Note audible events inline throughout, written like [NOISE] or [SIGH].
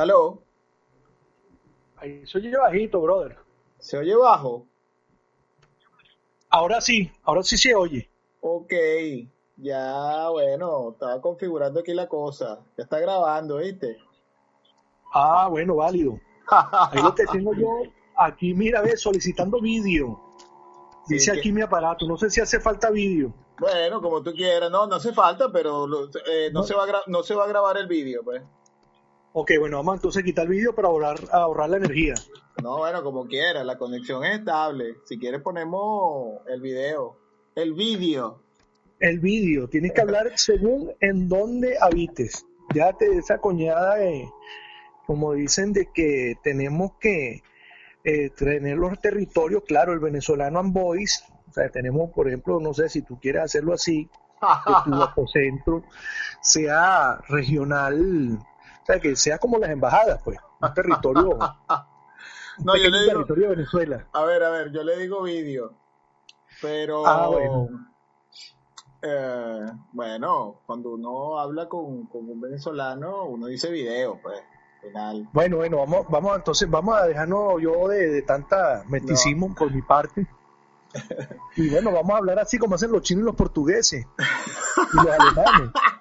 Aló, Ahí soy yo bajito, brother. ¿se oye bajo? Ahora sí, ahora sí se oye. Ok, ya bueno, estaba configurando aquí la cosa. Ya está grabando, ¿viste? Ah, bueno, válido. [LAUGHS] Ahí lo que tengo yo, aquí mira, ve, solicitando vídeo. Sí, Dice que- aquí mi aparato, no sé si hace falta vídeo. Bueno, como tú quieras, no, no hace falta, pero eh, no, No. Se va a no se va a grabar el vídeo, pues. Ok, bueno, vamos entonces a quitar el vídeo para ahorrar, ahorrar la energía. No, bueno, como quieras, la conexión es estable. Si quieres ponemos el video. El vídeo. El vídeo, tienes que hablar según en dónde habites. Déjate de esa coñada de, como dicen, de que tenemos que eh, tener los territorios, claro, el venezolano and boys, o sea, tenemos, por ejemplo, no sé si tú quieres hacerlo así, que tu [LAUGHS] apocentro sea regional, o sea, que sea como las embajadas, pues, un territorio, un [LAUGHS] No, yo le digo, territorio de Venezuela. a ver, a ver, yo le digo vídeo. Pero, Ah, bueno. eh, bueno, cuando uno habla con, con un venezolano, uno dice video, pues, al final. Bueno, bueno, vamos, vamos entonces, vamos a dejarnos yo de, de tanta mesticismo por mi parte. [LAUGHS] Y bueno, vamos a hablar así como hacen los chinos y los portugueses y los alemanes. [LAUGHS]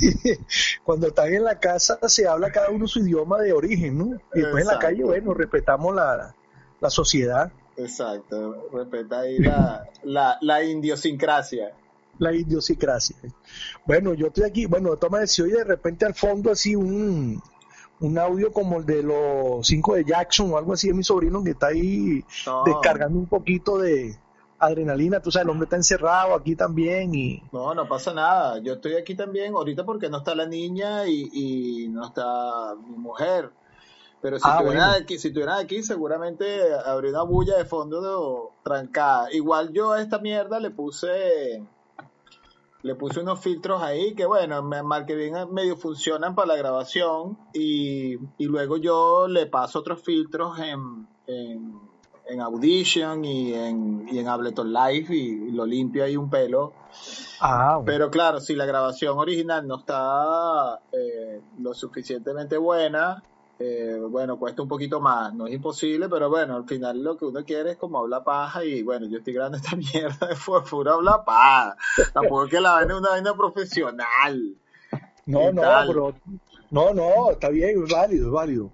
[LAUGHS] Cuando están en la casa se habla cada uno su idioma de origen, ¿no? Y después en la calle, bueno, respetamos la, la sociedad, Exacto, respeta ahí la, la, la idiosincrasia. la idiosincrasia. Bueno, yo estoy aquí, bueno, toma si oye de repente al fondo así un, un audio como el de los cinco de Jackson o algo así de mi sobrino que está ahí No, descargando un poquito de adrenalina, tú sabes, el hombre está encerrado aquí también y no, no pasa nada. Yo estoy aquí también ahorita porque no está la niña y, y no está mi mujer. Pero si Ah, estuvieran bueno. aquí, si estuvieran aquí, seguramente habría una bulla de fondo de- trancada. Igual yo a esta mierda le puse le puse unos filtros ahí que bueno, me- mal que bien medio funcionan para la grabación y, y luego yo le paso otros filtros en, en, en Audition y en, y en Ableton Live y, y lo limpio ahí un pelo. ah, bueno. Pero claro, si la grabación original no está eh, lo suficientemente buena, eh, bueno, cuesta un poquito más. No es imposible, pero bueno, al final lo que uno quiere es como hablar paja y bueno, yo estoy grabando esta [LAUGHS] mierda de pura hablar paja. Tampoco es que la vaina es una vaina profesional. no, ¿qué no, pero no, no, está bien, es válido, es válido.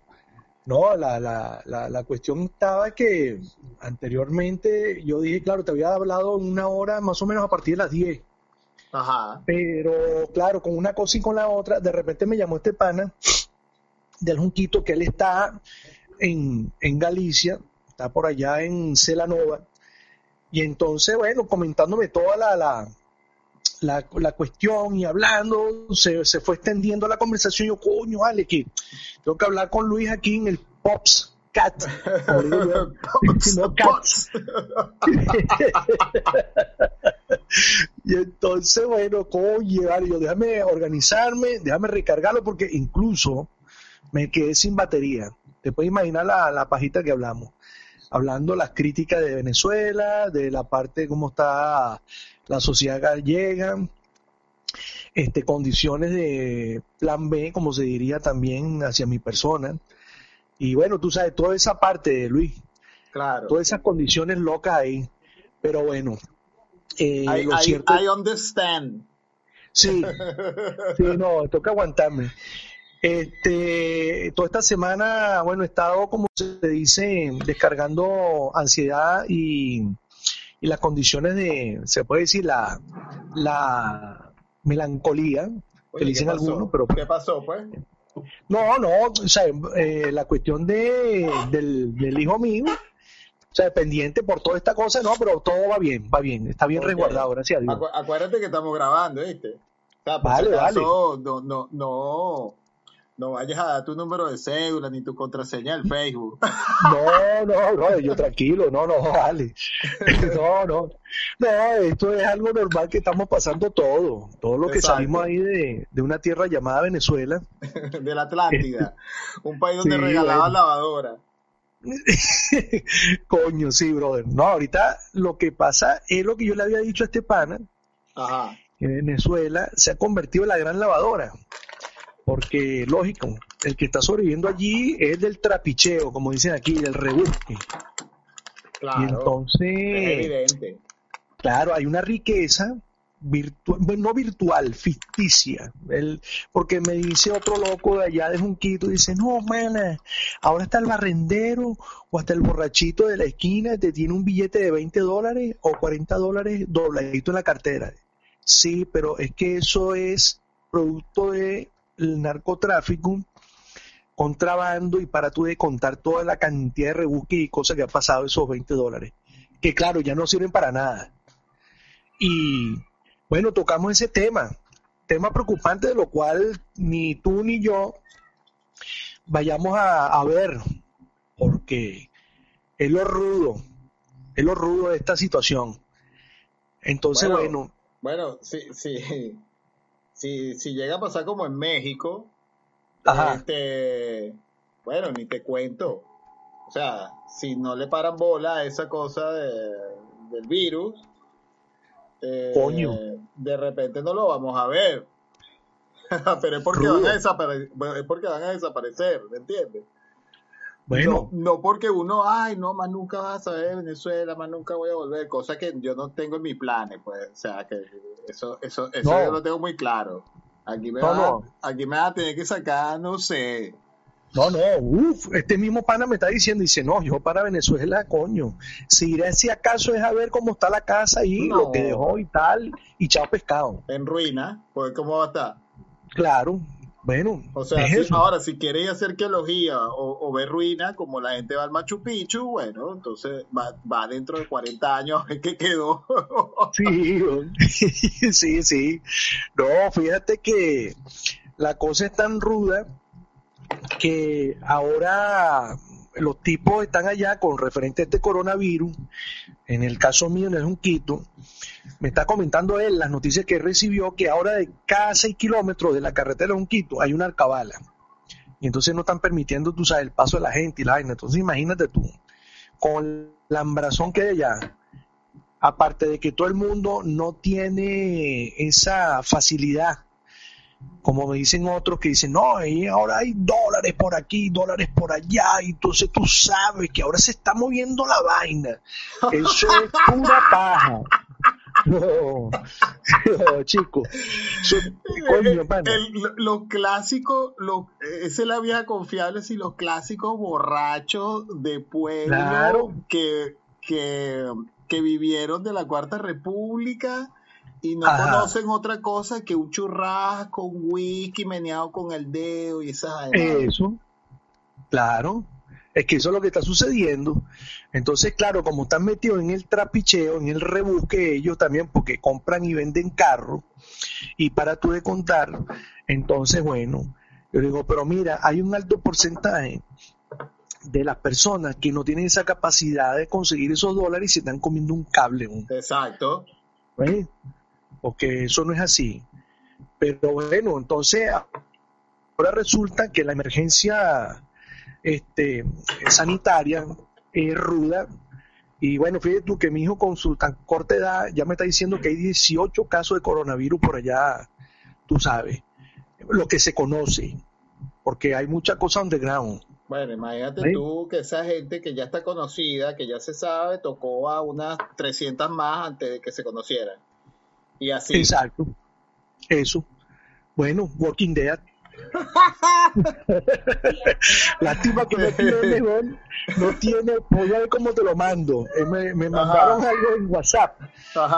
No, la, la, la, la cuestión estaba que anteriormente yo dije, claro, te había hablado una hora más o menos a partir de las 10. Ajá. Pero claro, con una cosa y con la otra, de repente me llamó este pana del Junquito que él está en, en Galicia, está por allá en Celanova, y entonces, bueno, comentándome toda la, la, la, la cuestión y hablando, se, se fue extendiendo la conversación. Yo, coño, vale, que tengo que hablar con Luis aquí en el Pops Cat. yo. [LAUGHS] No, pots. [LAUGHS] Y entonces, bueno, coño, vale, yo déjame organizarme, déjame recargarlo, porque incluso me quedé sin batería. Te puedes imaginar la, la pajita que hablamos. Hablando las críticas de Venezuela, de la parte de cómo está la sociedad gallega, este, condiciones de plan B, como se diría también hacia mi persona. Y bueno, tú sabes, toda esa parte, Luis, Claro. todas esas condiciones locas ahí. Pero bueno, Eh, I, understand. Sí, [LAUGHS] sí, no, toca aguantarme. Este, toda esta semana, bueno, he estado, como se dice, descargando ansiedad y, y las condiciones de, se puede decir, la, la melancolía, que dicen algunos, pero... ¿Qué pasó, pues? No, no, o sea, eh, la cuestión de, del, hijo mío, o sea, pendiente por toda esta cosa, no, pero todo va bien, va bien, está bien resguardado, gracias a Dios. acuérdate que estamos grabando, ¿viste? O sea, por vale, vale. no, no, no, no vayas a dar tu número de cédula ni tu contraseña del Facebook. No, no, no, yo tranquilo, no, no, vale. [LAUGHS] No, no. No, esto es algo normal que estamos pasando todo. Todo lo que salimos ahí de, una tierra llamada Venezuela. [LAUGHS] de la Atlántida. [LAUGHS] un país donde regalaban lavadora. Coño, sí, brother. No, ahorita lo que pasa es lo que yo le había dicho a este pana. Ajá. Que Venezuela se ha convertido en la gran lavadora porque lógico, el que está sobreviviendo allí es del trapicheo, como dicen aquí, del rebusque. Claro, y entonces, evidente. claro, hay una riqueza virtual, no virtual, ficticia. El, porque me dice otro loco de allá de Junquito, dice, no, mana, ahora está el barrendero o hasta el borrachito de la esquina te tiene un billete de 20 dólares o 40 dólares dobladito en la cartera. Sí, pero es que eso es producto de el narcotráfico, contrabando y para tú de contar toda la cantidad de rebusques y cosas que ha pasado esos 20 dólares, que claro, ya no sirven para nada. Y bueno, tocamos ese tema, tema preocupante de lo cual ni tú ni yo vayamos a, ver, porque es lo rudo, es lo rudo de esta situación. Entonces, bueno. Bueno, sí, sí si, si llega a pasar como en México, este, bueno, ni te cuento. O sea, si no le paran bola a esa cosa del virus, eh, de repente no lo vamos a ver. [LAUGHS] Pero es porque, van a desaparecer, es porque van a desaparecer, ¿me entiendes? Bueno. No, porque uno, ay, no, más nunca vas a ver Venezuela, más nunca voy a volver, cosa que yo no tengo en mis planes, pues, o sea, que eso, eso, eso yo lo tengo muy claro. Aquí me, va, aquí me va a tener que sacar, no sé. No, no, uff, este mismo pana me está diciendo, dice, no, yo para Venezuela, coño, si iré si acaso es a ver cómo está la casa y lo que dejó y tal, y chao pescado. En ruina, pues cómo va a estar. Claro, bueno, o sea, ahora si queréis hacer arqueología o, ver ruina, como la gente va al Machu Picchu, bueno, entonces va, dentro de 40 años a ver qué quedó. [LAUGHS] sí, [LAUGHS] sí, sí. No, fíjate que la cosa es tan ruda que ahora los tipos están allá con referente a este coronavirus. En el caso mío, en el Junquito, me está comentando él las noticias que recibió que ahora de cada seis kilómetros de la carretera de Junquito hay una alcabala. Y entonces no están permitiendo, tú sabes, el paso de la gente y la vaina. Entonces imagínate tú, con la embrazón que hay allá, aparte de que todo el mundo no tiene esa facilidad como me dicen otros que dicen, no, y ahora hay dólares por aquí, dólares por allá, y entonces tú sabes que ahora se está moviendo la vaina. [LAUGHS] Eso es pura paja. No, no chico. los clásicos, esa es la vieja confiable, si los clásicos borrachos de pueblo que, que, que vivieron de la Cuarta República y no conocen otra cosa que un churrasco, un whisky meneado con el dedo y esas Eso, claro. Es que eso es lo que está sucediendo. Entonces, claro, como están metidos en el trapicheo, en el rebusque ellos también, porque compran y venden carros, y para tú de contar, entonces, bueno, yo digo, pero mira, hay un alto porcentaje de las personas que no tienen esa capacidad de conseguir esos dólares y se están comiendo un cable. Exacto. ¿Ves? Porque eso no es así. Pero bueno, entonces ahora resulta que la emergencia este, sanitaria es ruda. Y bueno, fíjate tú que mi hijo con su tan corta edad ya me está diciendo que hay 18 casos de coronavirus por allá, tú sabes, lo que se conoce, porque hay mucha cosa underground. Bueno, imagínate tú que esa gente que ya está conocida, que ya se sabe, tocó a unas 300 más antes de que se conocieran. Y así. Exacto. Eso. Bueno, Walking Dead. [LAUGHS] Lástima que no tiene, no tiene, voy a ver cómo te lo mando. Eh, me, me mandaron algo en WhatsApp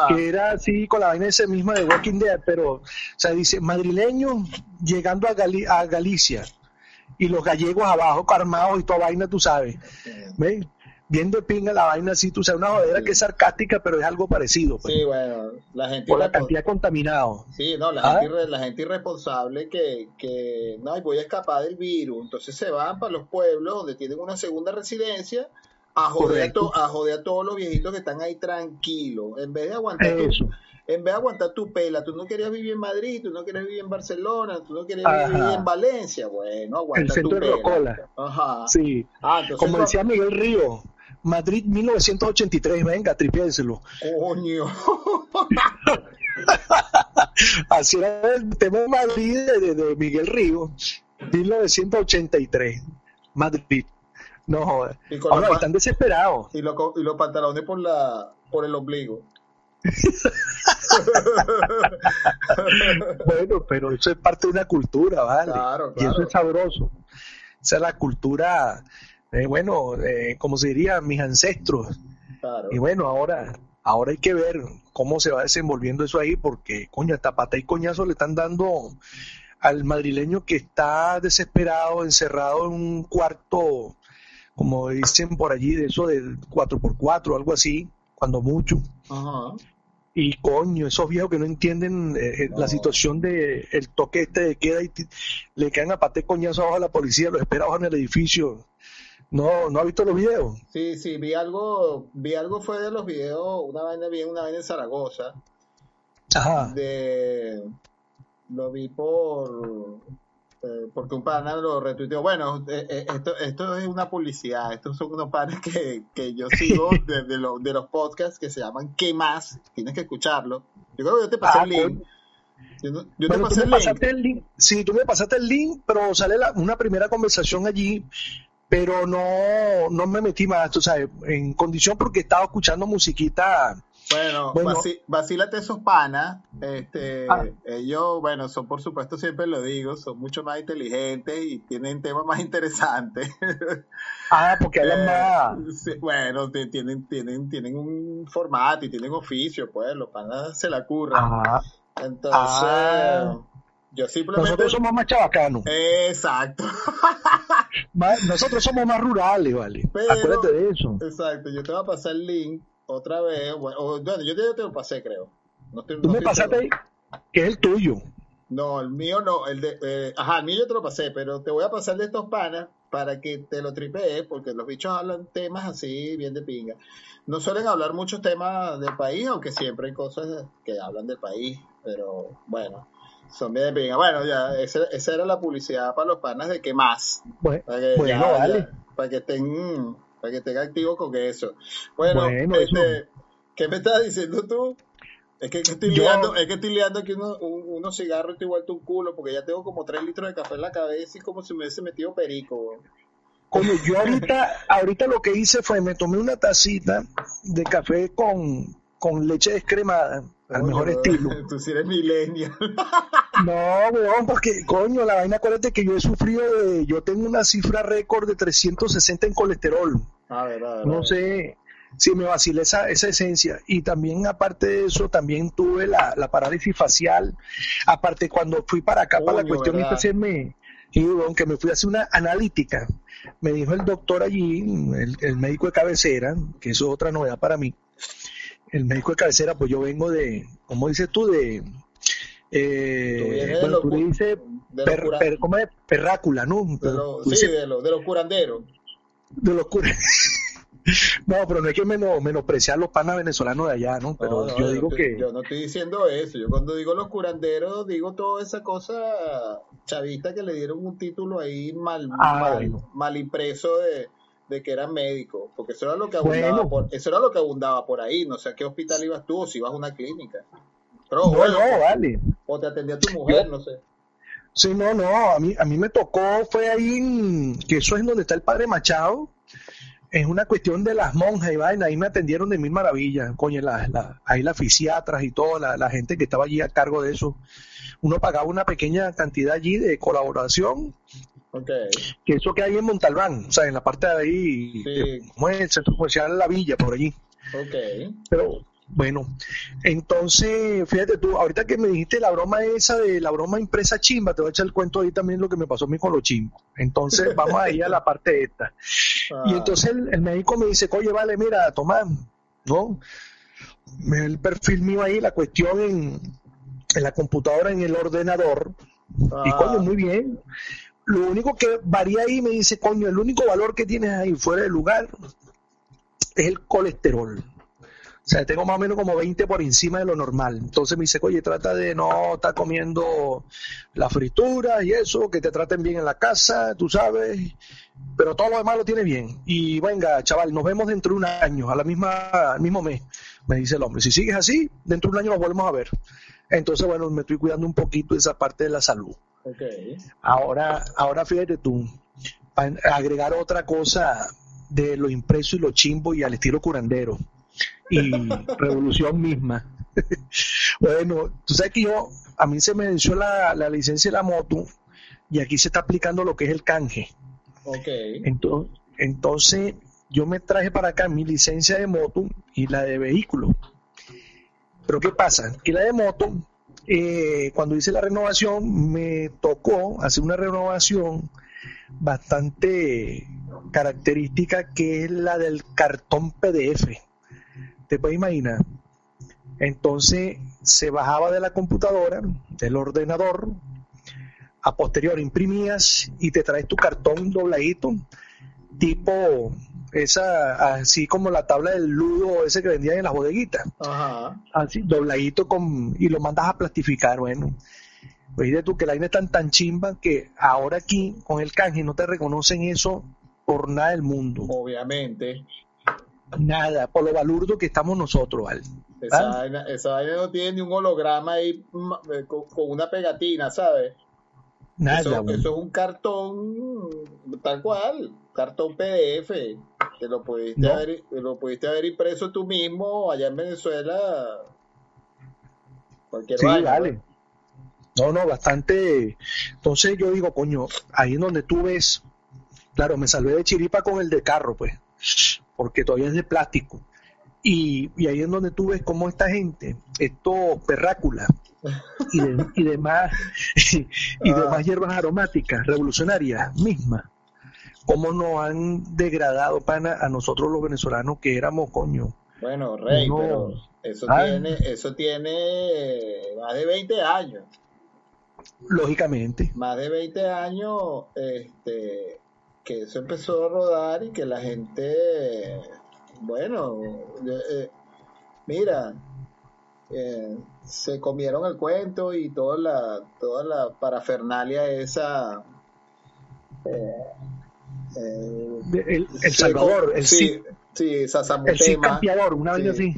que era así con la vaina esa misma de Walking Dead, pero, o sea, dice madrileño llegando a, a Galicia y los gallegos abajo armados y toda vaina, tú sabes. ¿Ven? Viendo pinga la vaina así, tú sabes, una jodera que es sarcástica, pero es algo parecido. Pues. Sí, bueno, la gente... Por la cantidad contaminado. Sí, no, la, ¿Ah? gente, la gente irresponsable que, que, no, voy a escapar del virus, entonces se van para los pueblos donde tienen una segunda residencia a joder, a, a joder a todos los viejitos que están ahí tranquilos, en vez de aguantar... Eso en vez de aguantar tu pela, tú no querías vivir en Madrid, tú no querías vivir en Barcelona, tú no querías vivir en Valencia, bueno, aguanta El centro de Rocola. Ajá. Sí. Ah, Como decía Miguel Río, Madrid 1983, venga, tripiénselo. Coño. [LAUGHS] Así era el tema de Madrid de, Miguel Río, 1983, Madrid. No joder. Ahora están desesperados. Y, lo, y los pantalones por la por el ombligo. [LAUGHS] bueno, pero eso es parte de una cultura, ¿vale? Claro, Y eso es sabroso. Esa es la cultura, eh, bueno, eh, como se diría, mis ancestros. Y bueno, ahora, ahora hay que ver cómo se va desenvolviendo eso ahí, porque, coño, hasta pata y coñazo le están dando al madrileño que está desesperado, encerrado en un cuarto, como dicen por allí, de eso de 4x4, algo así, cuando mucho. Y coño, esos viejos que no entienden eh, eh, la situación de el toque este de queda y le caen a pate coñazo abajo a la policía, lo espera abajo en el edificio. No, ¿no ha visto los videos? Sí, sí, vi algo, vi algo fue de los videos, una vaina vi una vaina en Zaragoza. Ajá. De lo vi por eh, porque un pana lo retuiteó. Bueno, eh, eh, esto, esto es una publicidad. Estos son unos panes que, que yo sigo [LAUGHS] de, de, de, los podcasts que se llaman ¿Qué más? Tienes que escucharlo. Yo creo que yo te pasé ah, el link. Yo, te pasé el, link. Sí, tú me pasaste el link, pero sale una primera conversación allí pero no, no me metí más, tú sabes, en condición porque estaba escuchando musiquita bueno, bueno vacílate esos panas. Este, ah. Ellos, bueno, son por supuesto, siempre lo digo, son mucho más inteligentes y tienen temas más interesantes. [LAUGHS] Ah, porque hablan más. Eh, bueno, tienen, tienen, tienen un formato y tienen oficio, pues los panas se la curran. Entonces, ah. Yo simplemente. Nosotros somos más chabacanos. Exacto. [LAUGHS] Nosotros somos más rurales, ¿vale? Acuérdate de eso. Exacto, yo te voy a pasar el link otra vez, bueno, yo te, te, lo pasé, creo. Tú me pasaste que es el tuyo. No, el mío no, el de, eh, ajá, el mío yo te lo pasé, pero te voy a pasar de estos panas para que te lo tripees, porque los bichos hablan temas así, bien de pinga. No suelen hablar muchos temas del país, aunque siempre hay cosas que hablan del país, pero bueno, son bien pinga. Bueno, ya, esa, era la publicidad para los panas de qué más. Bueno, vale. para que estén para que esté activo con eso. Bueno, este, ¿qué me estás diciendo tú? Es que, estoy liando, es que estoy liando aquí unos cigarros y estoy vuelto un culo porque ya tengo como 3 litros de café en la cabeza y como si me hubiese metido perico. Como yo ahorita, ahorita lo que hice fue me tomé una tacita de café con, con leche descremada, al mejor estilo. [LAUGHS] Tú sí eres millennial. [LAUGHS] No, weón, porque, coño, la vaina, acuérdate que yo he sufrido de, yo tengo una cifra récord de 360 en colesterol. A ver, a ver, no sé si me vacila esa, esa esencia. Y también, aparte de eso, también tuve la, la parálisis facial. Aparte, cuando fui para acá, para la cuestión de hacerme, y aunque me fui a hacer una analítica, me dijo el doctor allí, el, el médico de cabecera, que eso es otra novedad para mí, el médico de cabecera, pues yo vengo de, ¿cómo dices tú? De eh, bueno, tú le dices per, ¿cómo es? perrácula, ¿no? sí, de, lo, de los curanderos. De los curanderos. [LAUGHS] No, pero no hay que menos, menospreciar los panas venezolanos de allá, ¿no? Pero yo digo que... Yo no estoy diciendo eso. Yo cuando digo los curanderos, digo toda esa cosa chavista que le dieron un título ahí mal, ah, mal, impreso de, de, que eran médicos. Porque eso era, lo que abundaba por, eso era lo que abundaba por ahí. No sé a qué hospital ibas tú o si ibas a una clínica. Pero, no, no, vale. O te atendía tu mujer, no sé. Sí, no, no, a mí, a mí me tocó, fue ahí, en, que eso es donde está el padre Machado, es una cuestión de las monjas y vaina, ahí me atendieron de mil maravillas, coño, la, ahí las fisiatras y toda la, gente que estaba allí a cargo de eso. Uno pagaba una pequeña cantidad allí de colaboración, okay. que eso que hay en Montalbán, o sea, en la parte de ahí, como es el centro comercial La Villa, por allí. Okay. Pero bueno, entonces, fíjate tú, ahorita que me dijiste la broma esa de la broma impresa chimba, te voy a echar el cuento ahí también lo que me pasó a mí con los chimbos. Entonces, vamos ahí a la parte esta. [LAUGHS] Y ah. entonces el, médico me dice, oye, vale, mira, toma, ¿no? El perfil mío ahí, la cuestión en, en la computadora, en el ordenador. Y coño, ah. muy bien. Lo único que varía ahí me dice, coño, el único valor que tienes ahí fuera de lugar es el colesterol. O sea, tengo más o menos como 20 por encima de lo normal. Entonces me dice, oye, trata de no estar comiendo la fritura y eso, que te traten bien en la casa, tú sabes. Pero todo lo demás lo tiene bien. Y venga, chaval, nos vemos dentro de un año, a la misma, al mismo mes, me dice el hombre. Si sigues así, dentro de un año nos volvemos a ver. Entonces, bueno, me estoy cuidando un poquito de esa parte de la salud. Okay. Ahora, ahora fíjate tú, para agregar otra cosa de lo impreso y lo chimbo y al estilo curandero y [LAUGHS] revolución misma. [LAUGHS] bueno, tú sabes que yo, a mí se me venció la, licencia de la moto y aquí se está aplicando lo que es el canje. Ok. Entonces, entonces yo me traje para acá mi licencia de moto y la de vehículo. Pero ¿qué pasa? Que la de moto, eh, cuando hice la renovación, me tocó hacer una renovación bastante característica que es la del cartón PDF te puedes imaginar. Entonces se bajaba de la computadora, del ordenador, a posterior imprimías y te traes tu cartón dobladito, tipo esa, así como la tabla del ludo ese que vendían en las bodeguitas. Así, dobladito con, y lo mandas a plastificar, bueno. Pues tú que la vaina es tan tan chimba que ahora aquí con el canje no te reconocen eso por nada del mundo. Obviamente. Nada, por lo balurdo que estamos nosotros, ¿vale? Esa, vaina, no tiene ni un holograma ahí eh, con, una pegatina, ¿sabes? Nada. Eso, es un cartón tal cual, cartón PDF. Te lo pudiste, haber, lo pudiste haber impreso tú mismo allá en Venezuela. Cualquier sí, vale. No, no, bastante. Entonces yo digo, coño, ahí en donde tú ves, claro, me salvé de chiripa con el de carro, pues porque todavía es de plástico. Y, ahí es donde tú ves cómo esta gente, esto perrácula y, y demás, [LAUGHS] y, demás ah. hierbas aromáticas revolucionarias mismas, cómo nos han degradado pana a nosotros los venezolanos que éramos coño. Bueno, Rey, pero eso ah. tiene, eso tiene más de 20 años. Lógicamente. Más de 20 años, este, que eso empezó a rodar y que la gente, bueno, eh, mira, eh, se comieron el cuento y toda la, toda la parafernalia esa. Eh, el, Salvador, el sí, sí, el campeador, una vez así.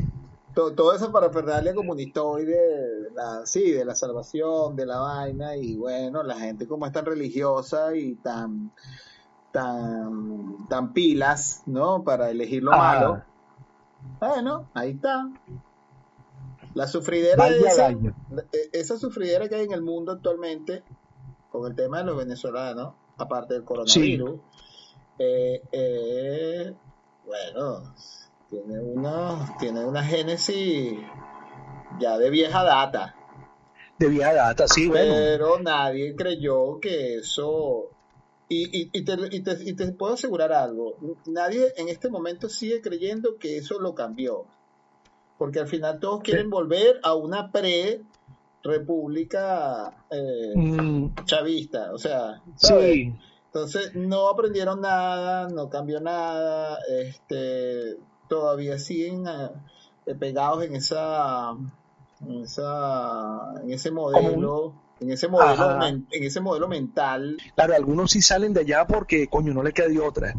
toda esa parafernalia comunistoide de la, sí, de la salvación, de la vaina, y bueno, la gente como es tan religiosa y tan tan, tan pilas, ¿no? Para elegir lo malo. Bueno, ahí está. La sufridera esa, e, esa sufridera que hay en el mundo actualmente con el tema de los venezolanos, aparte del coronavirus, eh, eh, bueno, tiene una, tiene una génesis ya de vieja data. De vieja data, sí, bueno. Pero nadie creyó que eso y, y, te, y, te, y, te, puedo asegurar algo, nadie en este momento sigue creyendo que eso lo cambió, porque al final todos quieren volver a una pre-república eh, mm. chavista, o sea, Entonces no aprendieron nada, no cambió nada, este, todavía siguen eh, pegados en esa, en esa, en ese modelo en ese modelo, en ese modelo mental. Claro, algunos sí salen de allá porque, coño, no le queda de otra.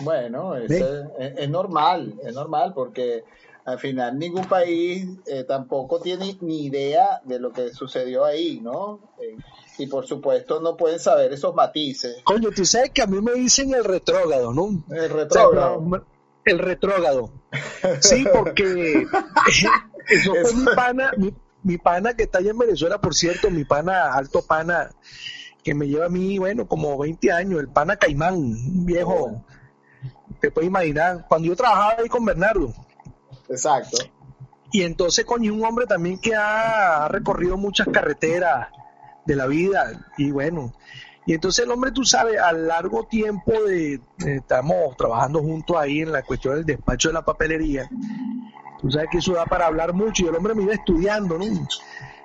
Bueno, es, es, normal, es normal porque al final ningún país eh, tampoco tiene ni idea de lo que sucedió ahí, ¿no? Eh, y por supuesto no pueden saber esos matices. Coño, tú sabes que a mí me dicen el retrógrado, ¿no? El retrógrado. el retrógrado. Sí, porque [LAUGHS] eso fue mi pana, mi, pana que está allá en Venezuela, por cierto, mi pana, alto pana, que me lleva a mí, bueno, como 20 años, el pana Caimán, un viejo, te puedes imaginar, cuando yo trabajaba ahí con Bernardo. Exacto. Y entonces, coño, un hombre también que ha recorrido muchas carreteras de la vida, y bueno, y entonces el hombre, tú sabes, a largo tiempo de, estamos trabajando juntos ahí en la cuestión del despacho de la papelería, tú sabes que eso da para hablar mucho, y el hombre me iba estudiando, ¿no?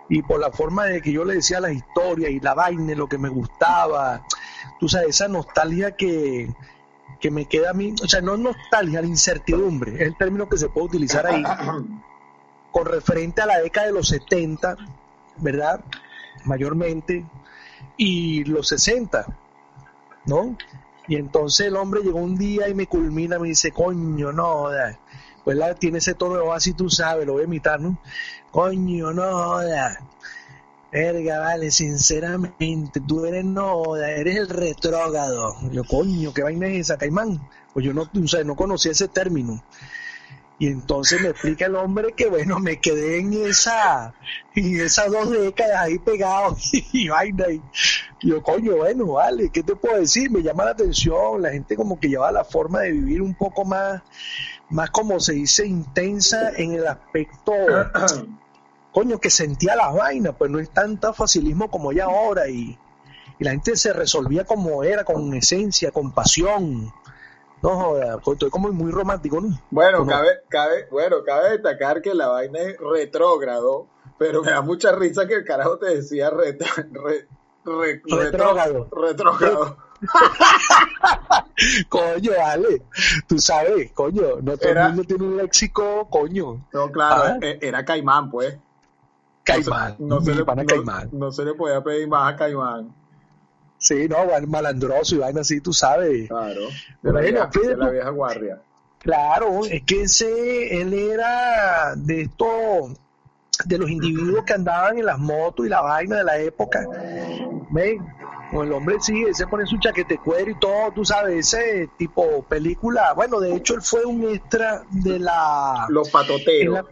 Y por la forma de que yo le decía las historias y la vaina, lo que me gustaba, tú sabes, esa nostalgia que, que me queda a mí, o sea, no nostalgia, la incertidumbre, es el término que se puede utilizar ahí, con referente a la década de los 70, ¿verdad? Mayormente, y los 60, ¿no? Y entonces el hombre llegó un día y me culmina, me dice, coño, no, pues la, tiene ese tono de voz así, tú sabes, lo voy a imitar, ¿no? Coño, no, verga, vale, sinceramente, tú eres no, eres el retrógrado. Yo, coño, ¿qué vaina es esa, Caimán? Pues yo no, o sea, no conocía ese término. Y entonces me explica el hombre que bueno, me quedé en esa, en esas dos décadas ahí pegado [LAUGHS] y, vaina. Y yo, coño, bueno, vale, ¿qué te puedo decir? Me llama la atención, la gente como que lleva la forma de vivir un poco más, más como se dice, intensa en el aspecto, [CLEARS THROAT] coño, que sentía las vainas, pues no es tanta facilismo como ya ahora y, y la gente se resolvía como era, con esencia, con pasión no estoy como muy romántico, ¿no? Bueno, cabe, cabe, bueno, cabe destacar que la vaina es retrógrado, pero me da mucha risa que el carajo te decía re, retrógrado. Retrógrado. [LAUGHS] coño, vale. Tú sabes, coño, no todo el mundo tiene un léxico, coño. No, claro, ah. e, era Caimán, pues. Caimán. No, se, le, Caimán. no se le podía pedir más a Caimán. Sí, no, malandroso y vaina así, tú sabes. Claro, de la, vieja, de la vieja guardia. Claro, es que ese, él era de estos, de los individuos que andaban en las motos y la vaina de la época. Ven, el hombre sí, él se pone su chaquete cuero y todo, tú sabes, ese tipo película. Bueno, de hecho, él fue un extra de la. Los patoteros.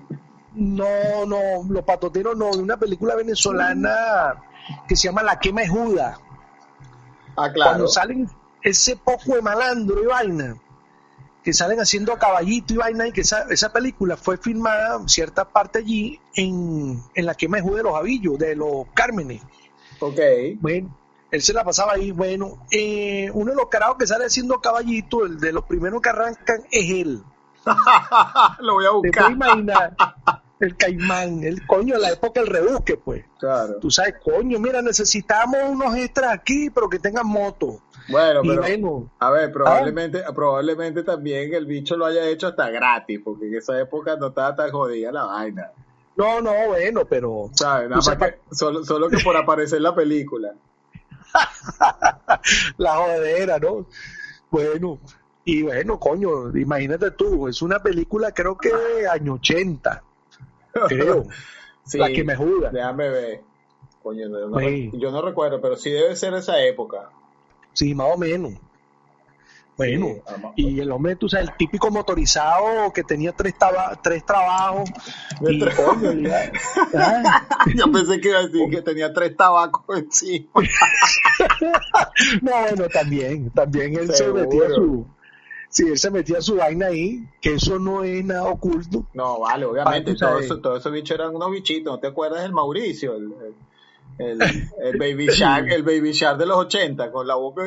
No, no, los patoteros no, de una película venezolana que se llama La quema de Judas Ah, claro. Cuando salen ese poco de malandro y vaina, que salen haciendo caballito y vaina, y que esa, esa película fue filmada cierta parte allí en, en la quema de los Avillos, de los Cármenes. Ok. Bueno, él se la pasaba ahí. Bueno, eh, uno de los carajos que sale haciendo caballito, el de los primeros que arrancan, es él. [LAUGHS] Lo voy a buscar. ¿Te imaginar? [LAUGHS] el caimán, el coño, la época del rebusque, pues. Claro. Tú sabes, coño, mira, necesitamos unos extras aquí, pero que tengan moto. Bueno, pero a ver, probablemente, ¿ah? probablemente también el bicho lo haya hecho hasta gratis, porque en esa época no estaba tan jodida la vaina. No, no, bueno, pero. ¿Sabes? Nada más que, solo, solo que por aparecer la película. [LAUGHS] la jodera, ¿no? Bueno, y bueno, coño, imagínate tú, es una película creo que año 80 creo. [LAUGHS] la que me jura. Déjame ver. Coño, yo no recuerdo, pero sí debe ser esa época. Sí, más o menos. Bueno, y el hombre, tú sabes, el típico motorizado que tenía tres, tres trabajos. Y, coño, [LAUGHS] Yo pensé que iba a decir que tenía tres tabacos encima. [LAUGHS] no, bueno, también, también él se metía su, si él se metía su vaina ahí, que eso no es nada oculto. No, vale, obviamente, todos eso, todo esos bichos eran unos bichitos, ¿no te acuerdas del Mauricio? El, el, el, [LAUGHS] Baby Shark, el Baby Shark de los 80, con la boca,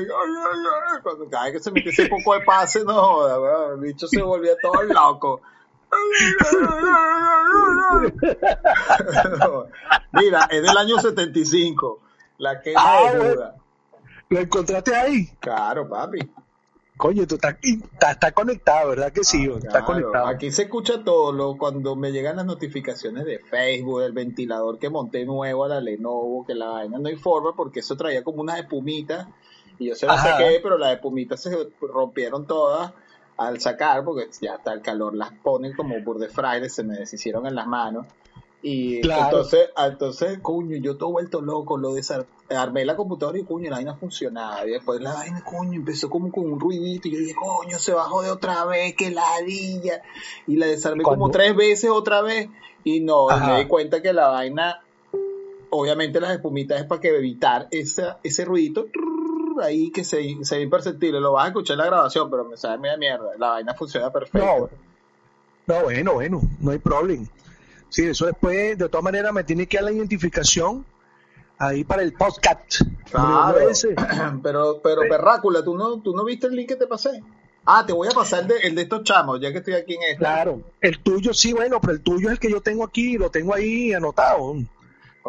cuando cada vez que se metía ese poco de pase, no joda, el bicho se volvía todo loco. [LAUGHS] Mira, es del año 75, la que ah, ¿Lo encontraste ahí? Claro, papi. Coño, tú estás, está, conectado, ¿verdad que sí? Ah, está conectado. Aquí se escucha todo. Lo, cuando me llegan las notificaciones de Facebook, el ventilador que monté nuevo a la Lenovo, que la vaina no hay forma porque eso traía como unas espumitas. Y yo sé no sé qué, pero las espumitas se rompieron todas. al sacar, porque ya está el calor, las ponen como burde fraile, se me deshicieron en las manos. Y entonces, entonces, coño, yo todo vuelto loco, lo desarmé la computadora y coño, la vaina funcionaba. Y después la vaina, coño, empezó como con un ruidito. Y yo dije, coño, se bajó de otra vez, que ladilla. Y la desarmé como tres veces otra vez. Y no, me di cuenta que la vaina, obviamente las espumitas es para que evitar esa, ese ruidito ahí que se, se ve imperceptible. Lo vas a escuchar en la grabación, pero me sabe media mierda. La vaina funciona perfecto. No, no bueno, bueno, no hay problema. Sí, eso después, de todas maneras, me tiene que dar la identificación ahí para el podcast. Claro, [CLEARS THROAT] pero, pero Perrácula, ¿tú no, ¿tú no viste el link que te pasé? Ah, te voy a pasar el de, el de estos chamos, ya que estoy aquí en este. Claro, el tuyo sí, bueno, pero el tuyo es el que yo tengo aquí, lo tengo ahí anotado.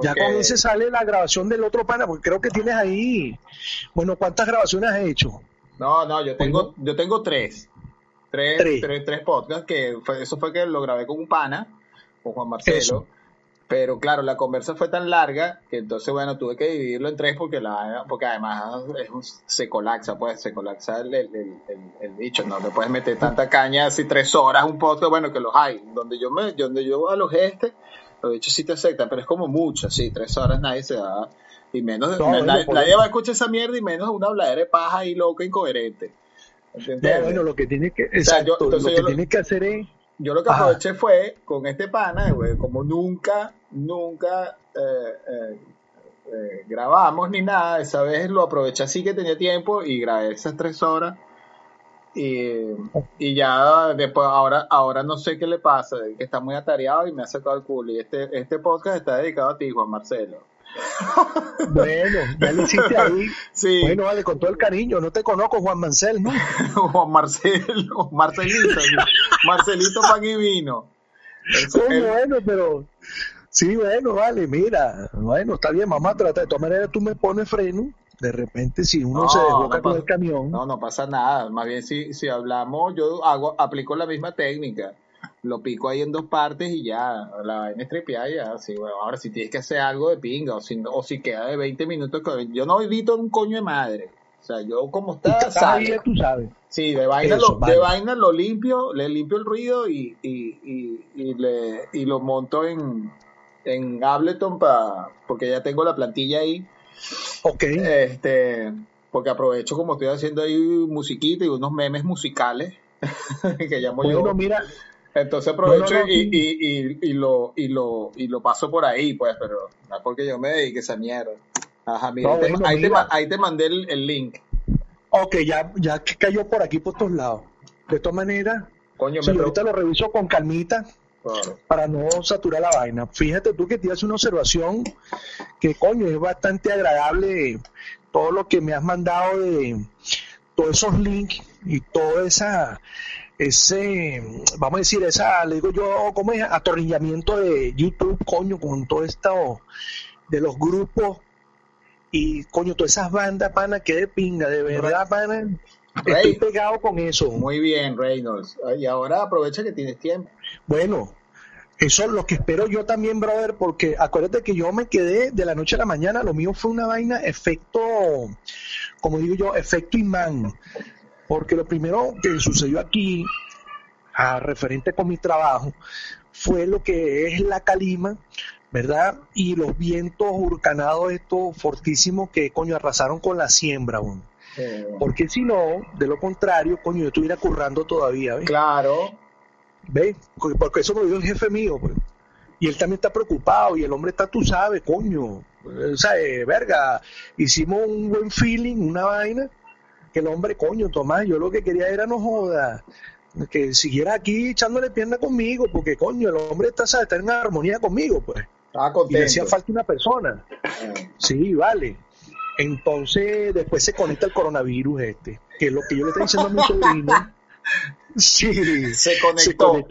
Ya con ese sale la grabación del otro pana, porque creo que tienes ahí. Bueno, ¿cuántas grabaciones has hecho? No, no, yo tengo, yo tengo tres. Tres, tres. tres, podcasts, que eso fue que lo grabé con un pana con Juan Marcelo. Pero claro, la conversa fue tan larga que entonces, bueno, tuve que dividirlo en tres porque la porque además se colapsa, pues, se colapsa el, el, el, dicho, no le puedes meter tanta caña así tres horas un podcast, bueno, que los hay. Donde yo me, donde yo alojé este, los dichos sí te aceptan, pero es como mucho, sí, tres horas nadie se da, y menos, nadie, va a escuchar esa mierda y menos una habladera de paja y loca incoherente. bueno, lo que tiene que, exacto, lo que tiene que hacer es yo lo que aproveché fue con este pana, güey, como nunca, nunca eh, eh, eh, grabamos ni nada, esa vez lo aproveché así que tenía tiempo y grabé esas tres horas. Y, y ya después, ahora, ahora no sé qué le pasa, que está muy atareado y me ha sacado el culo. Y este, este podcast está dedicado a ti, Juan Marcelo. [LAUGHS] Bueno, ya lo hiciste ahí. Sí. Bueno, vale, con todo el cariño. No te conozco, Juan Mancel, ¿no? [LAUGHS] Juan Marcelo, Marcelito, Marcelito Pan y Vino. Bueno, pero sí, bueno, vale, mira, bueno, está bien, mamá, trata de todas maneras tú me pones freno. De repente, si uno se desboca con el camión. No, no pasa nada. Más bien, si, si hablamos, yo hago, aplico la misma técnica lo pico ahí en dos partes y ya, la vaina es ya, sí, bueno, ahora si tienes que hacer algo de pinga, o si, o si queda de 20 minutos, yo no evito un coño de madre, o sea, yo como está, sabes. tú sabes. Sí, de vaina, lo, de vaina lo limpio, le limpio el ruido y, y, y, y, le, y lo monto en, en Ableton para, porque ya tengo la plantilla ahí. Ok. Este, porque aprovecho como estoy haciendo ahí musiquita y unos memes musicales [LAUGHS] que llamo bueno, mira, entonces aprovecho y, y, y, lo, y, lo, y lo paso por ahí, pues, pero no es porque yo me dedique a esa mierda. Ajá, mira, ahí, te, ahí, te, mandé el, link. Ok, ya, ya cayó por aquí por todos lados. De todas maneras, Coño, ahorita lo reviso con calmita para no saturar la vaina. Fíjate tú que te hace una observación que, coño, es bastante agradable todo lo que me has mandado de todos esos links y toda esa ese, vamos a decir, esa, le digo yo, como es atornillamiento de YouTube, coño, con todo esto de los grupos y coño, todas esas bandas, pana, que de pinga, de verdad, pana. Estoy pegado con eso. Muy bien, Reynolds. Y ahora aprovecha que tienes tiempo. Bueno, eso es lo que espero yo también, brother, porque acuérdate que yo me quedé de la noche a la mañana, lo mío fue una vaina, efecto, como digo yo, efecto imán. Porque lo primero que sucedió aquí, a referente con mi trabajo, fue lo que es la calima, ¿verdad? Y los vientos huracanados estos fortísimos que, coño, arrasaron con la siembra, uno. Porque si no, de lo contrario, coño, yo estuviera currando todavía, ¿ves? Claro. ¿Ves? Porque eso me lo dijo el jefe mío, pues. Y él también está preocupado y el hombre está, tú sabes, coño. O sea, eh, verga, hicimos un buen feeling, una vaina, el hombre, coño, Tomás, yo lo que quería era no joda, que siguiera aquí echándole pierna conmigo, porque coño, el hombre está, está en armonía conmigo, pues. Y le hacía falta una persona. Ah. Sí, vale. Entonces, después se conecta el coronavirus este, que es lo que yo le estoy diciendo a mi sobrino. [LAUGHS] Sí, se conectó.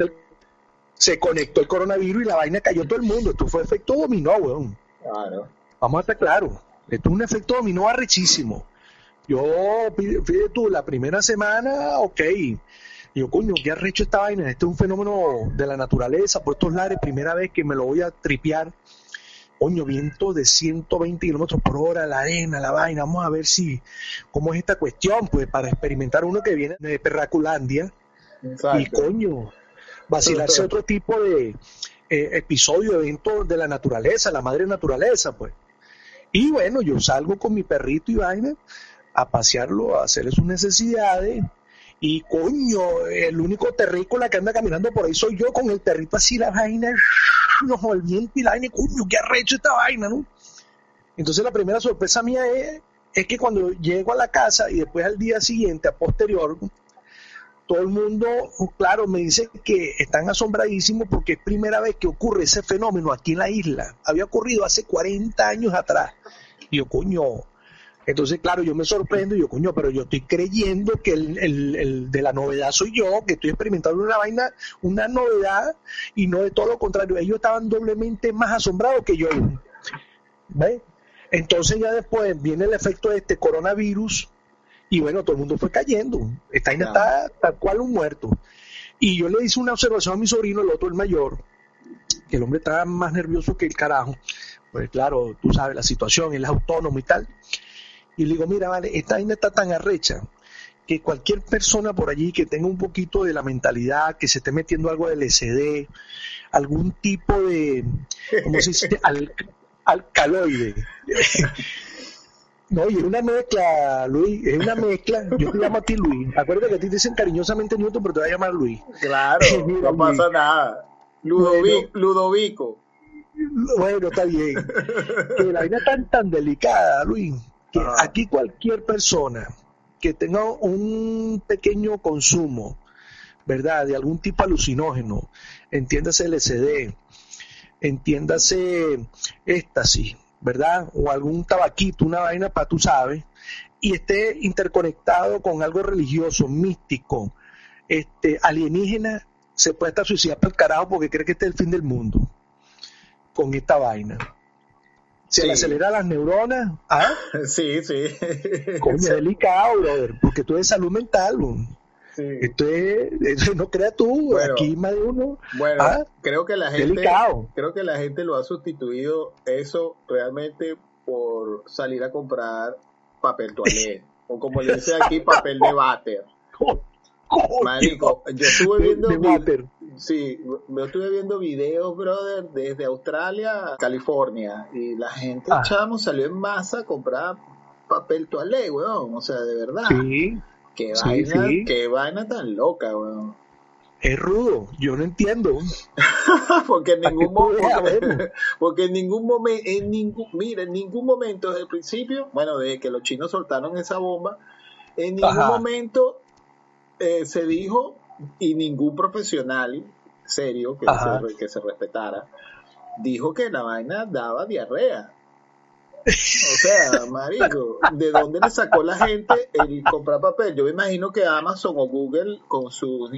Se, conectó el coronavirus y la vaina cayó todo el mundo. Esto fue efecto dominó, weón. Claro. Vamos a estar claros. Esto es un efecto dominó arrechísimo. Yo, fíjate tú, la primera semana, ok. yo, coño, qué arrecho esta vaina. Este es un fenómeno de la naturaleza, por estos lares, primera vez que me lo voy a tripear. Coño, viento de 120 kilómetros por hora, la arena, la vaina. Vamos a ver si, cómo es esta cuestión, pues, para experimentar uno que viene de Perraculandia, Y coño, vacilarse otro tipo de eh, episodio, evento de la naturaleza, la madre naturaleza, pues. Y bueno, yo salgo con mi perrito y vaina a pasearlo, a hacerle sus necesidades. Y coño, el único terrícola que anda caminando por ahí soy yo con el perrito así, la vaina, nos viento y la vaina, coño, qué arrecho esta vaina, ¿no? Entonces la primera sorpresa mía es, es que cuando llego a la casa y después al día siguiente, a posterior, todo el mundo, claro, me dice que están asombradísimos porque es primera vez que ocurre ese fenómeno aquí en la isla. Había ocurrido hace 40 años atrás. Y yo, coño. Entonces, claro, yo me sorprendo y yo, coño, pero yo estoy creyendo que el, el, de la novedad soy yo, que estoy experimentando una vaina, una novedad, y no de todo lo contrario. Ellos estaban doblemente más asombrados que yo. ¿Ves? Entonces ya después viene el efecto de este coronavirus y bueno, todo el mundo fue cayendo. Está, está tal cual un muerto. Y yo le hice una observación a mi sobrino, el otro, el mayor, que el hombre estaba más nervioso que el carajo. Pues claro, tú sabes la situación, él es autónomo y tal. Y le digo, mira, vale, esta vaina está tan arrecha que cualquier persona por allí que tenga un poquito de la mentalidad, que se esté metiendo algo del SD, algún tipo de, ¿cómo se dice? Al, alcaloide. No, y es una mezcla, Luis, es una mezcla. Yo te llamo a ti Luis. Acuérdate que a ti te dicen cariñosamente Newton, pero te voy a llamar Luis. Claro, [LAUGHS] no pasa nada. Ludovico. Bueno, está bien. Que la vida tan tan delicada, Luis, que aquí cualquier persona que tenga un pequeño consumo, ¿verdad? De algún tipo alucinógeno, entiéndase LSD, entiéndase éxtasis, ¿verdad? O algún tabaquito, una vaina para tú sabes, y esté interconectado con algo religioso, místico, este, alienígena, se puede estar suicidando el carajo porque cree que este es el fin del mundo con esta vaina. Se le acelera las neuronas. ¿ah? [LAUGHS] Sí, sí. Coño, [LAUGHS] es delicado, brother, porque tú eres salud mental. Esto es, no creas tú, aquí más de uno. Bueno, ¿ah? creo que la gente, creo que la gente lo ha sustituido eso realmente por salir a comprar papel [LAUGHS] toalé o como le dice aquí papel de váter. Marico, yo estuve viendo sí, yo estuve viendo videos, brother, desde Australia a California y la gente, ah. chamo, salió en masa a comprar papel toalé, weón, o sea, de verdad. Sí. Qué, vaina, qué vaina tan loca, weón. Es rudo, yo no entiendo. [LAUGHS] [LAUGHS] porque en ningún momento, porque en ningún momento, en ningún, mira, en ningún momento desde el principio, bueno, desde que los chinos soltaron esa bomba, en ningún momento eh, se dijo y ningún profesional serio que se, que se respetara dijo que la vaina daba diarrea. O sea, [LAUGHS] marico, ¿de dónde le sacó la gente el comprar papel? Yo me imagino que Amazon o Google con sus,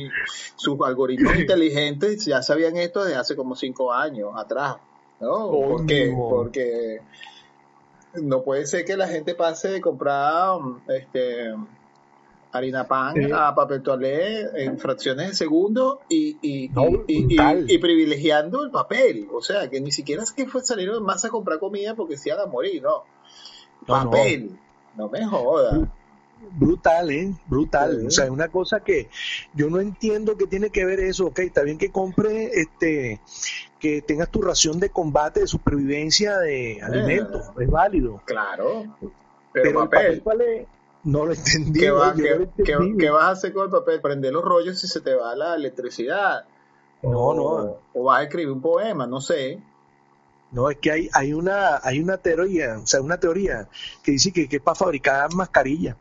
sus algoritmos [CLEARS THROAT] inteligentes ya sabían esto desde hace como cinco años atrás, ¿no? Porque, porque no puede ser que la gente pase de comprar este harina pan a papel toalé en fracciones de segundo y, y, y, privilegiando el papel. O sea, que ni siquiera es que fue salir más a comprar comida porque se iban a morir, no. Papel, no, me joda. Brutal, ¿eh? Brutal. O sea, es una cosa que yo no entiendo que tiene que ver eso. Ok, está bien que compre, este, que tengas tu ración de combate, de supervivencia de alimentos. Es válido. Claro. Pero, papel. papel no lo entendí. ¿Qué, vas a hacer con el papel? Prender los rollos si se te va la electricidad. No, no. O vas a escribir un poema, no sé. No, es que hay, hay, una, hay una teoría, o sea, una teoría que dice que, que es para fabricar mascarillas.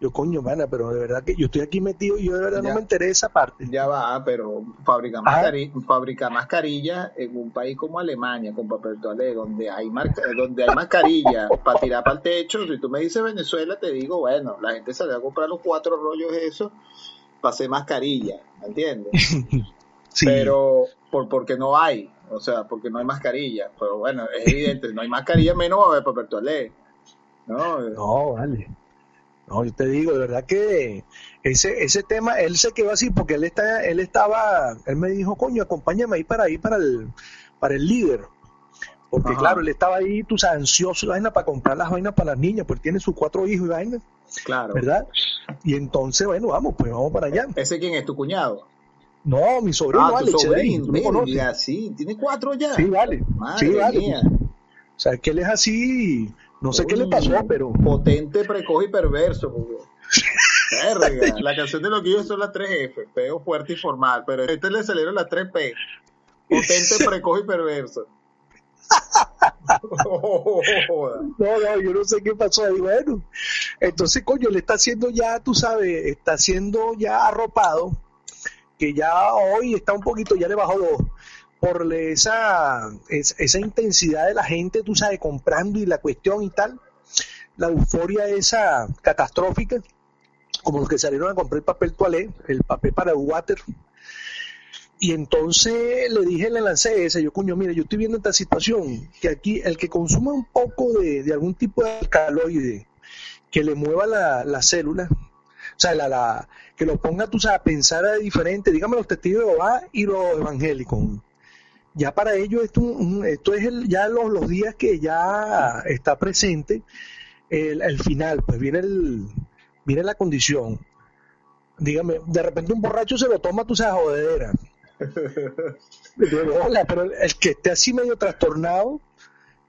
Yo, coño, mana, pero de verdad que yo estoy aquí metido y yo de verdad no me interesa esa parte. Ya va, pero fabricar mascarilla, mascarillas en un país como Alemania, con papel toalé, donde hay, donde hay mascarillas [LAUGHS] para tirar para el techo. Si tú me dices Venezuela, te digo, bueno, la gente sale a comprar los cuatro rollos esos para hacer mascarilla, ¿me entiendes? [LAUGHS] sí. Pero por, porque no hay, o sea, porque no hay mascarilla. Pero bueno, es evidente, no hay mascarilla, menos va a haber papel toalé. No, no vale. No, yo te digo, de verdad que ese, ese tema, él se quedó así porque él está, él estaba, él me dijo, coño, acompáñame ahí para ir para el, para el líder. Porque claro, él estaba ahí, tú sabes, ansioso, vaina para comprar las vainas para las niñas, porque tiene sus cuatro hijos y vainas. Claro. ¿Verdad? Y entonces, bueno, vamos, pues vamos para allá. ¿Ese quién es tu cuñado? No, mi sobrino, Ah, tu Alex sobrino, sí, tiene cuatro ya. Sí, vale. Madre sí, vale. mía. O sea, que él es así, no sé qué le pasó, pero Potente, precoz y perverso. Verga, [LAUGHS] La canción de los guillos son las 3 F, feo, fuerte y formal, pero este le salieron las 3 P. Potente, precoz y perverso. [LAUGHS] No, no, yo no sé qué pasó ahí. Bueno, entonces, coño, le está haciendo ya, tú sabes, está haciendo ya arropado, que ya hoy está un poquito, ya le bajó dos, por esa, es- esa intensidad de la gente, tú sabes, comprando y la cuestión y tal, la euforia esa catastrófica, como los que salieron a comprar el papel toalé, el papel para water. Y entonces le dije, le lancé ese, yo coño, mira, yo estoy viendo esta situación, que aquí el que consuma un poco de, de algún tipo de alcaloide que le mueva la, la célula, o sea, la, la- que lo ponga tú sabes, a pensar diferente, dígame los testigos de Jehová y los evangélicos. Ya para ellos esto, es el- ya los, los días que ya está presente el, el final, pues viene el, viene la condición. Dígame, de repente un borracho se lo toma, tú sabes, a jodedera. [LAUGHS] Hola, pero el, que esté así medio trastornado,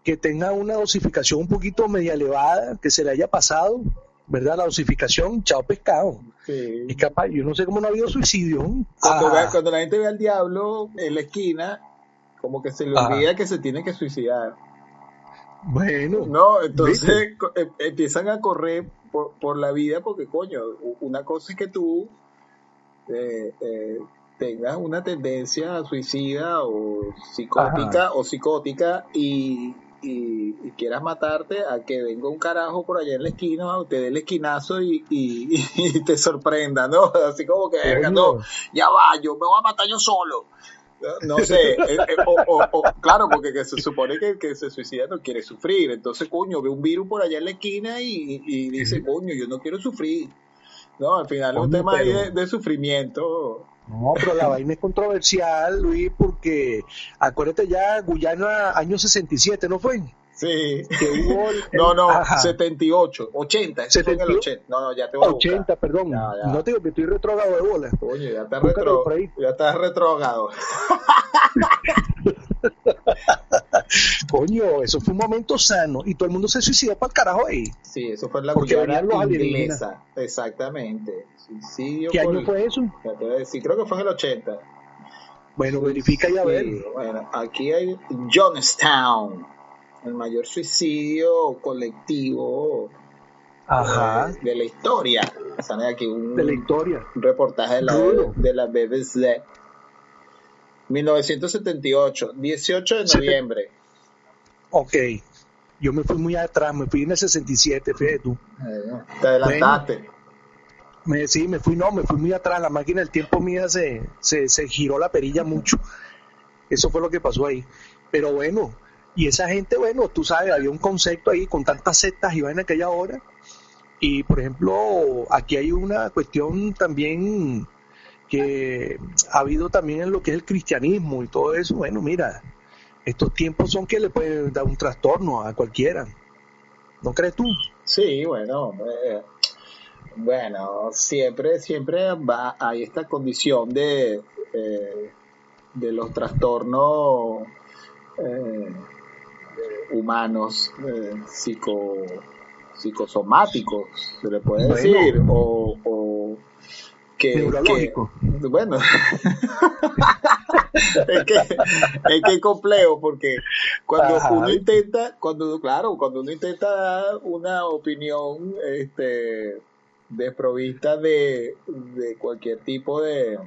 que tenga una dosificación un poquito media elevada, que se le haya pasado, ¿verdad? La dosificación, chao pescado. Sí. Es capaz, yo no sé cómo no ha habido suicidio. Cuando, Ah, cuando la gente ve al diablo en la esquina, como que se le Ajá. olvida que se tiene que suicidar. bueno, No, entonces em- empiezan a correr por, por la vida porque, coño, una cosa es que tú eh, eh, tengas una tendencia suicida o psicótica o psicótica y, y- y quieras matarte a que venga un carajo por allá en la esquina, te dé el esquinazo y, y- [LAUGHS] y te sorprenda, ¿no? Así como que, no, ya va, yo me voy a matar yo solo. No, sé, eh, eh, o, o- o- claro, porque que se supone que el que se suicida no quiere sufrir. Entonces, coño, ve un virus por allá en la esquina y, y dice, coño, yo no quiero sufrir. No, al final es un tema ahí de, de sufrimiento. No, pero la vaina es controversial, Luis, porque acuérdate ya, Guyana, año 67, ¿no fue? Sí. [LAUGHS] El- No, no, Ajá. 78, 80, eso fue en el 78. 80. No, no, ya te voy a buscar. 80, perdón. Ya, ya. No te digo que estoy retrógrado de bola. Coño, ya estás, retro, ya estás retrogado. [LAUGHS] Coño, eso fue un momento sano y todo el mundo se suicidó para el carajo ahí. Sí, eso fue en la Guyana inglesa. Exactamente. Suicidio ¿Qué año fue eso? Ya te voy a decir, creo que fue en el 80. Bueno, verifica y a ver. Bueno, aquí hay Johnstown, el mayor suicidio colectivo Ajá, eh, de la historia. Sale aquí un, de la historia. un reportaje de la, de la BBC. 1978, 18 de noviembre. Ok. Yo me fui muy atrás, me fui en el 67, fíjate tú. Eh, te adelantaste. Me, sí, me fui, no, me fui muy atrás. La máquina del tiempo mía se, se, se giró la perilla mucho. Eso fue lo que pasó ahí. Pero bueno, y esa gente, bueno, tú sabes, había un concepto ahí con tantas sectas y va en aquella hora. Y por ejemplo, aquí hay una cuestión también que ha habido también en lo que es el cristianismo y todo eso. Bueno, mira, estos tiempos son que le pueden dar un trastorno a cualquiera. ¿No crees tú? Sí, bueno, eh, bueno, siempre, siempre va, hay esta condición de, eh, de los trastornos eh, humanos, eh, psico, psicosomáticos, se le puede Bueno. decir, o, o que, bueno, [LAUGHS] es que es que es complejo porque cuando Ajá. uno intenta, cuando claro, cuando uno intenta dar una opinión este desprovista de, de cualquier tipo de,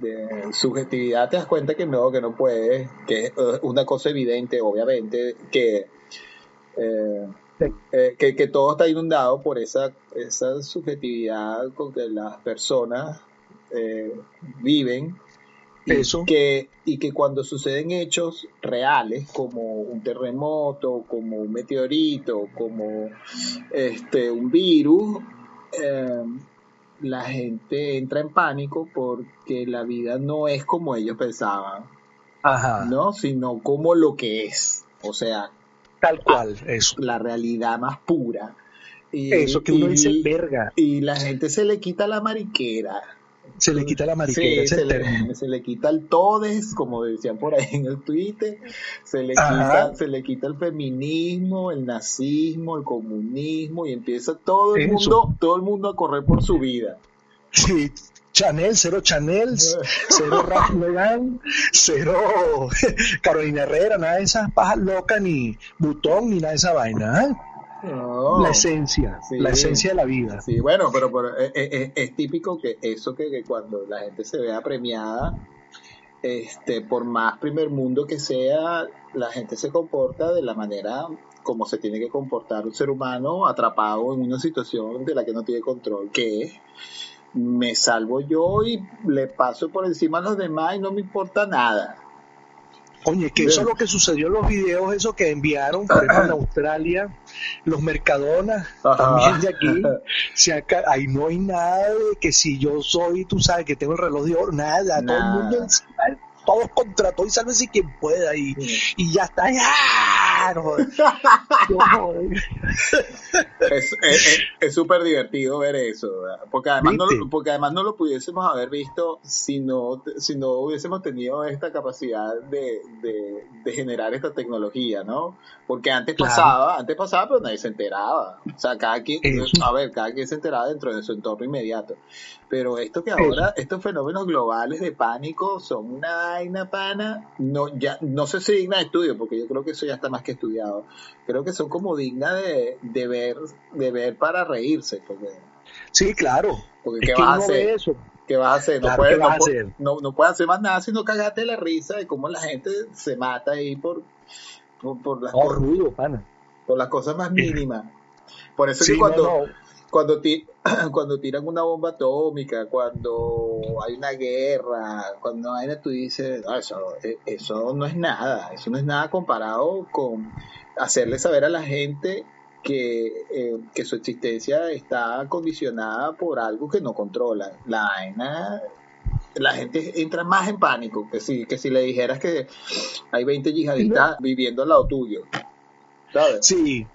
de subjetividad, te das cuenta que no, que no puedes, que es eh, una cosa evidente, obviamente, que eh, eh, que, que todo está inundado por esa, esa subjetividad con que las personas eh, viven y Eso. que, y que cuando suceden hechos reales como un terremoto, como un meteorito, como este un virus, la gente entra en pánico porque la vida no es como ellos pensaban, Ajá. ¿no? Sino como lo que es. O sea, Tal cual, eso. la realidad más pura. Y, Eso que uno y- dice, verga, y la gente se le quita la mariquera. Se le quita la mariquera, Sí, se, le, término. [LAUGHS] se le quita el todes, como decían por ahí en el Twitter, se le, Ajá. quita, se le quita el feminismo, el nazismo, el comunismo, y empieza todo el Eso. mundo, todo el mundo a correr por su vida. Sí, Chanel, cero Chanel, [LAUGHS] cero Ralph Lauren, cero [LAUGHS] Carolina Herrera, nada de esas pajas locas, ni Butón, ni nada de esa vaina. ¿eh? No. La esencia, Sí. la esencia de la vida. Sí, bueno, pero, pero es, es- es típico que eso que, que cuando la gente se vea premiada, este, por más primer mundo que sea, la gente se comporta de la manera como se tiene que comportar un ser humano atrapado en una situación de la que no tiene control, que es me salvo yo y le paso por encima a los demás y no me importa nada. Oye, que eso es lo que sucedió en los videos, eso que enviaron, por ejemplo, en Australia, los Mercadonas, Ajá. también de aquí, [LAUGHS] acá, ahí no hay nada de que si yo soy, tú sabes que tengo el reloj de oro, nada, todo el mundo encima, todos contra todos y sálvese quien pueda y, y ya está, ¡ah! Joder. Joder. [LAUGHS] Es es- es- es súper divertido ver eso, ¿verdad? porque además, no, porque además no lo pudiésemos haber visto si no, si no hubiésemos tenido esta capacidad de, de, de generar esta tecnología, ¿no? Porque antes Claro. pasaba, antes pasaba, pero nadie se enteraba. O sea, cada quien, a ver, cada quien se enteraba dentro de su entorno inmediato. Pero esto que ahora, estos fenómenos globales de pánico son una vaina pana, no, ya, no sé si digna de estudio, porque yo creo que eso ya está más que estudiado. Creo que son como dignas de, de ver, de ver para reírse, porque, Sí, claro. porque ¿qué vas eso. ¿Qué vas a hacer? No, Claro, puedes, ¿qué vas no, a hacer? no, no puedes hacer más nada sino cagarte la risa de cómo la gente se mata ahí por, por, por las, cosas, rudo, pana. por las cosas más mínimas. Por eso Sí, que cuando, no. Cuando, ti- [CLEARS THROAT] cuando tiran una bomba atómica, cuando hay una guerra, cuando hay una, tú dices, "Ah, eso, eh, eso no es nada, eso no es nada comparado con hacerle saber a la gente que, eh, que su existencia está condicionada por algo que no controla. La vaina, la gente entra más en pánico que si, que si le dijeras que hay 20 yihadistas viviendo al lado tuyo. ¿Sabes? Sí.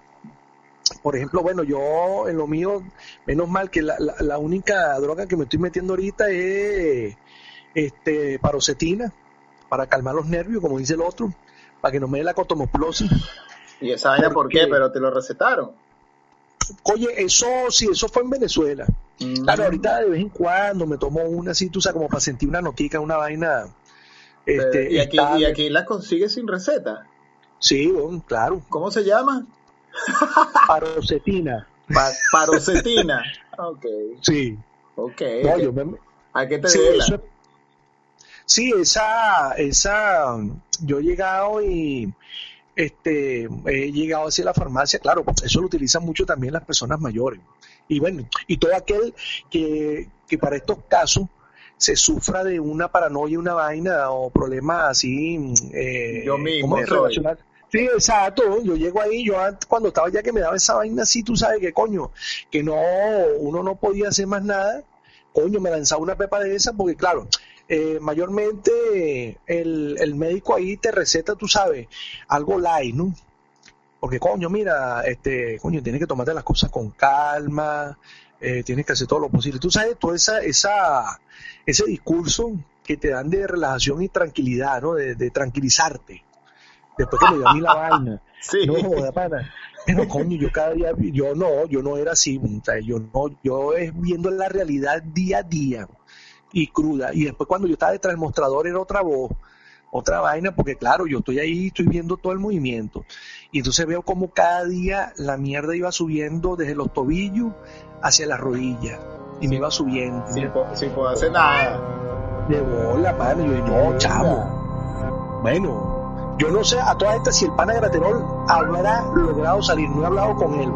Por ejemplo, bueno, yo en lo mío, menos mal que la, la, la única droga que me estoy metiendo ahorita es este parocetina para calmar los nervios, como dice el otro, para que no me dé la cotomoplosis. ¿Y esa vaina por qué? Pero te lo recetaron. Oye, eso sí, eso fue en Venezuela. Claro, ahorita de vez en cuando me tomo una así, tú sabes, como para sentir una notica, una vaina. Este, y, aquí, y aquí la consigues sin receta. Sí, bueno, claro. ¿Cómo se llama? Parocetina. Pa- parocetina. ok, Sí. ok. No, yo me, ¿A qué te Sí, eso- sí, esa, esa, yo he llegado y este, he llegado hacia la farmacia, claro, eso lo utilizan mucho también las personas mayores. Y bueno, y todo aquel que, que para estos casos se sufra de una paranoia, una vaina o problemas así, eh, Yo mismo Sí, exacto. Yo llego ahí, yo cuando estaba ya que me daba esa vaina así, tú sabes que coño, que no, uno no podía hacer más nada, coño, me lanzaba una pepa de esa, porque claro, eh, mayormente el, el médico ahí te receta, tú sabes, algo light, ¿no? Porque coño, mira, este, coño, tienes que tomarte las cosas con calma, eh, tienes que hacer todo lo posible. Tú sabes, todo esa, esa, ese discurso que te dan de relajación y tranquilidad, ¿no? De tranquilizarte. Después que me dio a mí la [LAUGHS] vaina. Sí. No joda, pana. Pero coño, yo cada día, yo no, yo no era así, yo no, yo es viendo la realidad día a día y cruda. Y después cuando yo estaba detrás del mostrador era otra voz, otra vaina, porque claro, yo estoy ahí, estoy viendo todo el movimiento. Y entonces veo como cada día la mierda iba subiendo desde los tobillos hacia las rodillas. Y me iba subiendo. Sin, sin poder hacer nada. De bola, pana. Y yo, no, chamo. Bueno, yo no sé a todas estas si el pana Graterol habrá logrado salir. No he hablado con él.